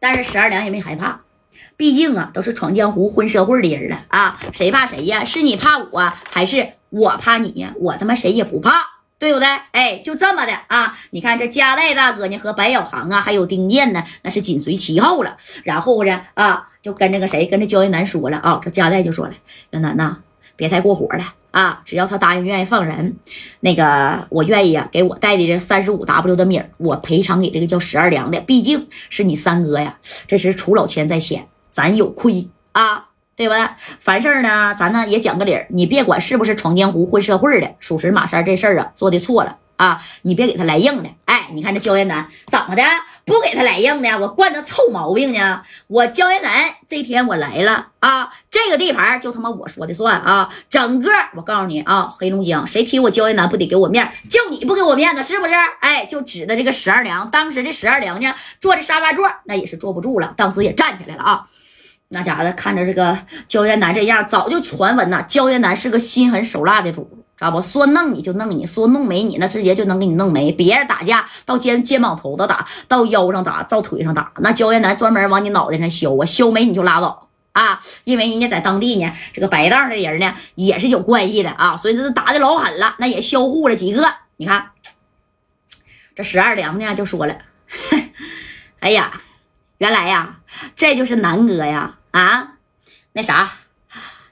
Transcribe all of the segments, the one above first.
但是十二娘也没害怕，毕竟啊，都是闯江湖、混社会的人了啊，谁怕谁呀？是你怕我，还是我怕你呀？我他妈谁也不怕。对不对？哎，就这么的啊！你看这加代大哥呢，和白小航啊，还有丁健呢，那是紧随其后了。然后呢，啊，就跟这个谁，跟这焦云南说了啊。这加代就说了：“云南呐，别太过火了啊！只要他答应愿意放人，那个我愿意啊，给我带的这三十五 W 的米我赔偿给这个叫十二良的。毕竟是你三哥呀，这是出老千在先，咱有亏啊。”对吧？凡事呢，咱呢也讲个理儿。你别管是不是闯江湖、混社会的，属实马三这事儿啊做的错了啊！你别给他来硬的。哎，你看这焦艳南怎么的？不给他来硬的，我惯他臭毛病呢。我焦艳南这天我来了啊，这个地盘就他妈我说的算啊！整个我告诉你啊，黑龙江谁提我焦艳南不得给我面？就你不给我面子是不是？哎，就指的这个十二娘。当时这十二娘呢，坐的沙发座那也是坐不住了，当时也站起来了啊。那家伙看着这个焦艳南这样，早就传闻呐。焦艳南是个心狠手辣的主，知道不？说弄你就弄你，说弄没你，那直接就能给你弄没。别人打架到肩肩膀头子打，到腰上打，到腿上打，那焦艳南专门往你脑袋上削啊，削没你就拉倒啊。因为人家在当地呢，这个白道的人呢也是有关系的啊，所以这打的老狠了，那也销户了几个。你看这十二娘呢就说了，哎呀，原来呀，这就是南哥呀。啊，那啥，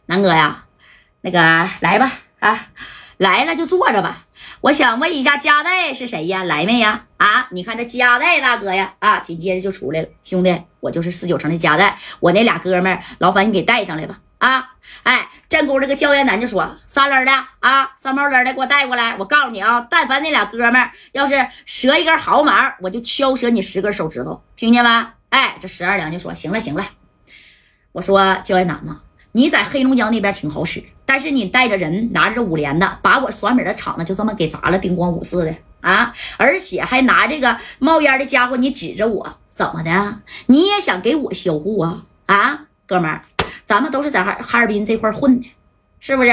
南哥呀，那个来吧，啊，来了就坐着吧。我想问一下，加代是谁呀？来没呀？啊，你看这加代大哥呀，啊，紧接着就出来了。兄弟，我就是四九城的加代，我那俩哥们，劳烦你给带上来吧。啊，哎，正宫这个焦艳南就说，三轮的啊，三毛轮的给我带过来。我告诉你啊，但凡那俩哥们要是折一根毫毛，我就敲折你十根手指头，听见没？哎，这十二两就说，行了，行了。我说焦艳南呐，你在黑龙江那边挺好使，但是你带着人拿着五连的，把我耍米的厂子就这么给砸了，叮咣五四的啊！而且还拿这个冒烟的家伙，你指着我怎么的？你也想给我销户啊？啊，哥们儿，咱们都是在哈哈尔滨这块混的，是不是？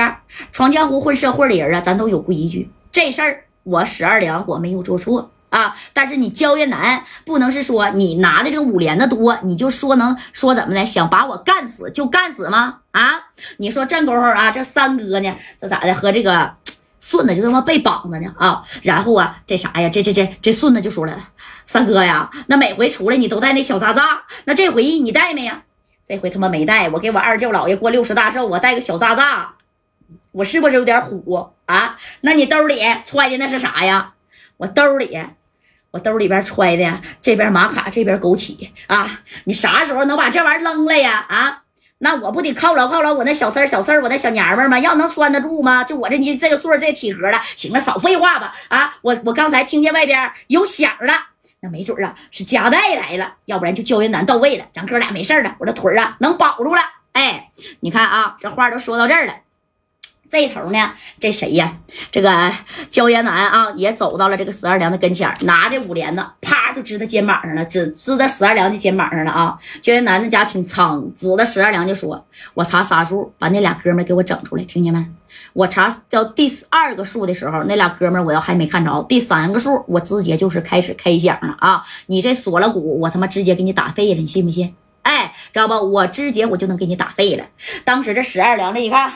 闯江湖混社会的人啊，咱都有规矩。这事儿我史二良我没有做错。啊！但是你焦艳南不能是说你拿的这个五连的多，你就说能说怎么的？想把我干死就干死吗？啊！你说这功夫啊，这三哥呢，这咋的？和这个顺子就这么被绑着呢啊！然后啊，这啥呀？这这这这顺子就说了，三哥呀，那每回出来你都带那小渣渣，那这回你带没呀？这回他妈没带，我给我二舅姥爷过六十大寿，我带个小渣渣，我是不是有点虎啊？那你兜里揣的那是啥呀？我兜里。我兜里边揣的，这边玛卡，这边枸杞啊！你啥时候能把这玩意儿扔了呀？啊，那我不得犒劳犒劳我那小三小四我那小娘们吗？要能拴得住吗？就我这你这个岁这体格了，行了，少废话吧！啊，我我刚才听见外边有响了，那没准啊是夹带来了，要不然就胶原男到位了，咱哥俩没事了，我这腿啊能保住了。哎，你看啊，这话都说到这儿了。这头呢，这谁呀？这个焦艳南啊，也走到了这个十二娘的跟前拿着五连子，啪就支他肩膀上了，支支在十二娘的肩膀上了啊！焦艳南那家挺苍，指着十二娘就说：“我查仨数，把那俩哥们给我整出来，听见没？我查到第二个数的时候，那俩哥们我要还没看着，第三个数我直接就是开始开响了啊！你这锁了骨，我他妈直接给你打废了，你信不信？哎，知道不？我直接我就能给你打废了。当时这十二娘这一看。”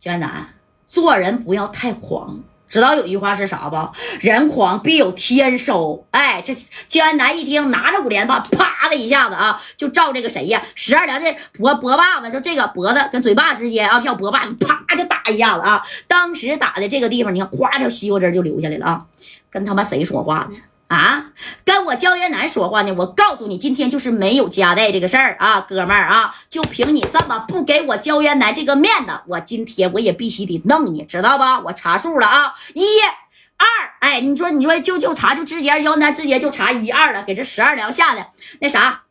焦艳南，做人不要太狂，知道有句话是啥不？人狂必有天收。哎，这焦艳南一听，拿着五连棒，啪的一下子啊，就照这个谁呀？十二娘的脖脖把子，就这个脖子跟嘴巴之间啊，像脖把子，啪就打一下子啊。当时打的这个地方，你看，哗，条西瓜汁就流下来了啊。跟他妈谁说话呢？啊，跟我焦艳南说话呢！我告诉你，今天就是没有夹带这个事儿啊，哥们儿啊，就凭你这么不给我焦艳南这个面子，我今天我也必须得弄你，知道吧？我查数了啊，一、二，哎，你说你说就就查就直接焦南直接就查一二了，给这十二两下的那啥，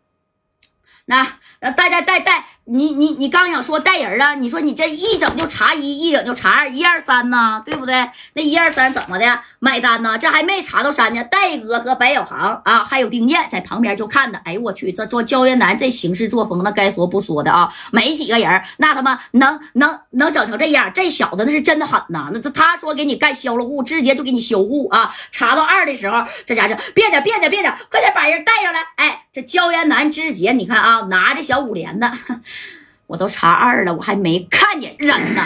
那。那大家带带你你你刚想说带人啊？你说你这一整就查一，一整就查二，一二三呢，对不对？那一二三怎么的买单呢？这还没查到三呢。戴哥和白小航啊，还有丁健在旁边就看的。哎呦我去，这做焦艳南这行事作风，那该说不说的啊。没几个人，那他妈能能能整成这样？这小子那是真的狠呐！那他说给你干销了户，直接就给你销户啊！查到二的时候，这家伙别的别的别的，快点把人带上来！哎。这焦元南直接你看啊，拿着小五连的，我都查二了，我还没看见人呢。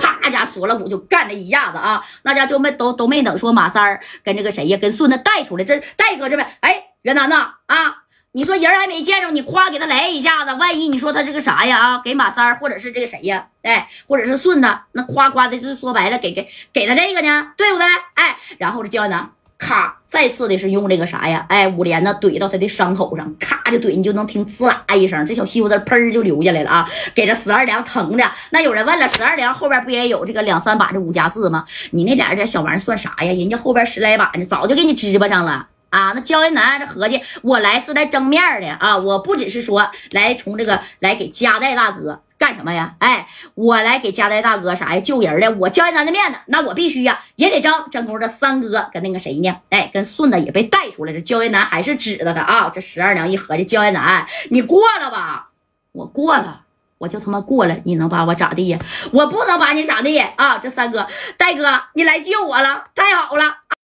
啪家锁了骨就干这一下子啊，那家就没都都没等说马三儿跟这个谁呀，跟顺子带出来，这戴哥这边，哎，元南呐啊。你说人还没见着，你夸给他来一下子，万一你说他这个啥呀啊，给马三儿或者是这个谁呀，哎，或者是顺子，那夸夸的，就说白了，给给给他这个呢，对不对？哎，然后这焦南咔再次的是用这个啥呀，哎，五连呢怼到他的伤口上，咔就怼，你就能听滋啦一声，这小西瓜子喷就流下来了啊，给这十二娘疼的。那有人问了，十二娘后边不也有这个两三把这五加四吗？你那点这小玩意算啥呀？人家后边十来把呢，早就给你支巴上了。啊，那焦云南这合计，我来是来争面的啊！我不只是说来从这个来给加代大哥干什么呀？哎，我来给加代大哥啥呀？救人的，我焦云南的面子，那我必须呀，也得争。正宫这三哥跟那个谁呢？哎，跟顺子也被带出来这焦云南还是指着他啊！这十二娘一合计，焦云南，你过了吧？我过了，我就他妈过了，你能把我咋地呀？我不能把你咋地啊！这三哥，戴哥，你来救我了，太好了！